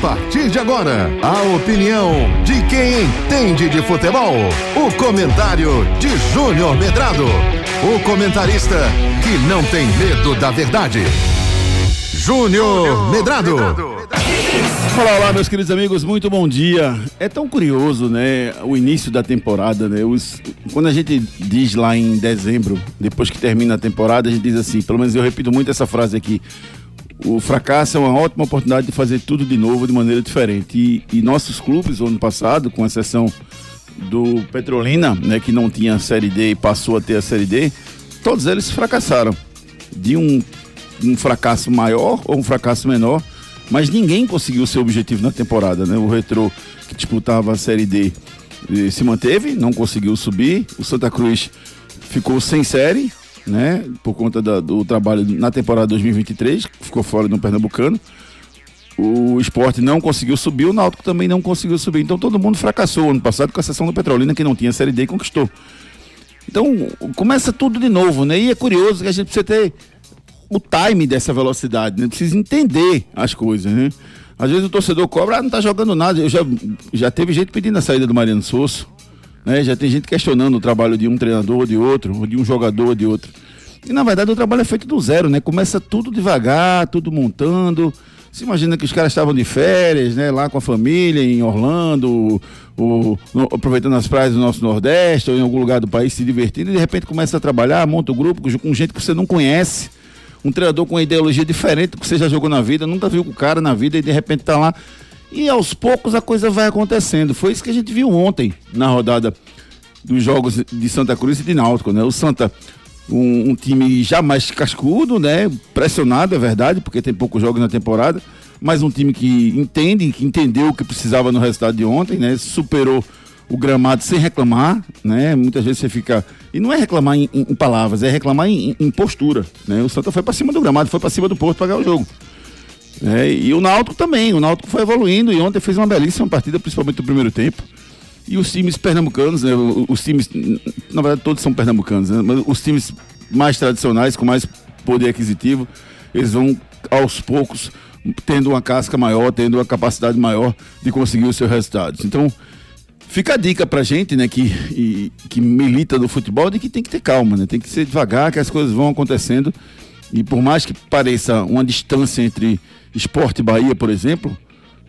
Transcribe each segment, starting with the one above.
partir de agora, a opinião de quem entende de futebol. O comentário de Júnior Medrado. O comentarista que não tem medo da verdade. Júnior Medrado. Olá, olá, meus queridos amigos, muito bom dia. É tão curioso, né, o início da temporada, né? Os, quando a gente diz lá em dezembro, depois que termina a temporada, a gente diz assim, pelo menos eu repito muito essa frase aqui, o fracasso é uma ótima oportunidade de fazer tudo de novo de maneira diferente. E, e nossos clubes, ano passado, com exceção do Petrolina, né, que não tinha a Série D e passou a ter a Série D, todos eles fracassaram. De um, um fracasso maior ou um fracasso menor, mas ninguém conseguiu seu objetivo na temporada. Né? O Retro, que disputava a Série D, eh, se manteve, não conseguiu subir. O Santa Cruz ficou sem série, né? Por conta da, do trabalho na temporada 2023, ficou fora do Pernambucano. O esporte não conseguiu subir, o Náutico também não conseguiu subir. Então todo mundo fracassou ano passado, com a exceção do Petrolina, que não tinha Série D e conquistou. Então começa tudo de novo, né? E é curioso que a gente precisa ter o time dessa velocidade, né? Precisa entender as coisas, né? Às vezes o torcedor cobra, ah, não tá jogando nada. Eu já, já teve gente pedindo a saída do Mariano Sosso. Né? Já tem gente questionando o trabalho de um treinador, de outro, ou de um jogador, de outro. E na verdade o trabalho é feito do zero, né? Começa tudo devagar, tudo montando. Se imagina que os caras estavam de férias, né? Lá com a família, em Orlando, ou, aproveitando as praias do nosso Nordeste, ou em algum lugar do país se divertindo, e de repente começa a trabalhar, monta o um grupo com gente que você não conhece. Um treinador com uma ideologia diferente do que você já jogou na vida, nunca viu o cara na vida e de repente tá lá e aos poucos a coisa vai acontecendo. Foi isso que a gente viu ontem na rodada dos jogos de Santa Cruz e de Náutico, né? O Santa, um, um time já mais cascudo, né? Pressionado, é verdade, porque tem poucos jogos na temporada, mas um time que entende, que entendeu o que precisava no resultado de ontem, né? Superou o gramado sem reclamar, né? Muitas vezes você fica e não é reclamar em, em palavras, é reclamar em, em postura, né? O Santa foi para cima do gramado, foi para cima do Porto para ganhar o jogo. É, e o Náutico também, o Náutico foi evoluindo e ontem fez uma belíssima partida, principalmente no primeiro tempo. E os times pernambucanos, né, os times, na verdade todos são pernambucanos, né, mas os times mais tradicionais, com mais poder aquisitivo, eles vão aos poucos tendo uma casca maior, tendo uma capacidade maior de conseguir os seus resultados. Então, fica a dica pra gente, né, que, e, que milita no futebol, de que tem que ter calma, né, tem que ser devagar, que as coisas vão acontecendo. E por mais que pareça uma distância entre Esporte Bahia, por exemplo,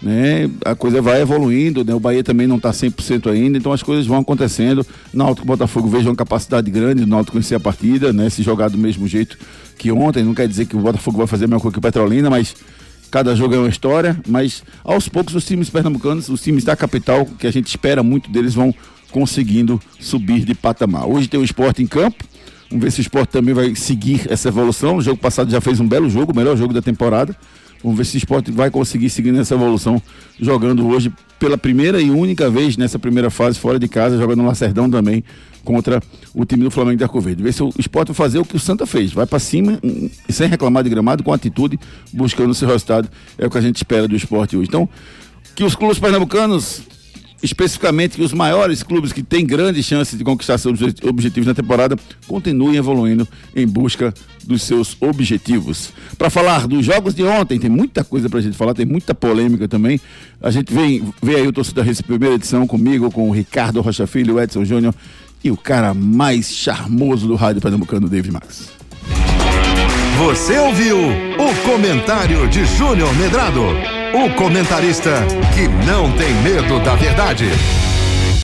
né, a coisa vai evoluindo, né, o Bahia também não está 100% ainda, então as coisas vão acontecendo. Náutico e Botafogo vejo uma capacidade grande, o Náutico conhecer a partida, né, se jogar do mesmo jeito que ontem, não quer dizer que o Botafogo vai fazer a mesma coisa que o Petrolina, mas cada jogo é uma história, mas aos poucos os times pernambucanos, os times da capital, que a gente espera muito deles, vão conseguindo subir de patamar. Hoje tem o esporte em campo, vamos ver se o esporte também vai seguir essa evolução. O jogo passado já fez um belo jogo, o melhor jogo da temporada. Vamos ver se o esporte vai conseguir seguir nessa evolução, jogando hoje pela primeira e única vez nessa primeira fase, fora de casa, jogando no Lacerdão também, contra o time do Flamengo de Arco Verde. Ver se o esporte vai fazer o que o Santa fez, vai para cima, hum, sem reclamar de gramado, com atitude, buscando o seu resultado. É o que a gente espera do esporte hoje. Então, que os clubes pernambucanos especificamente que os maiores clubes que têm grandes chances de conquistar seus objetivos na temporada continuem evoluindo em busca dos seus objetivos. Para falar dos jogos de ontem, tem muita coisa para a gente falar, tem muita polêmica também. A gente vem, vê aí o torcedor Recife primeira edição comigo, com o Ricardo Rocha Filho, o Edson Júnior e o cara mais charmoso do rádio pernambucano, David Max. Você ouviu o comentário de Júnior Medrado, o comentarista que não tem medo da verdade.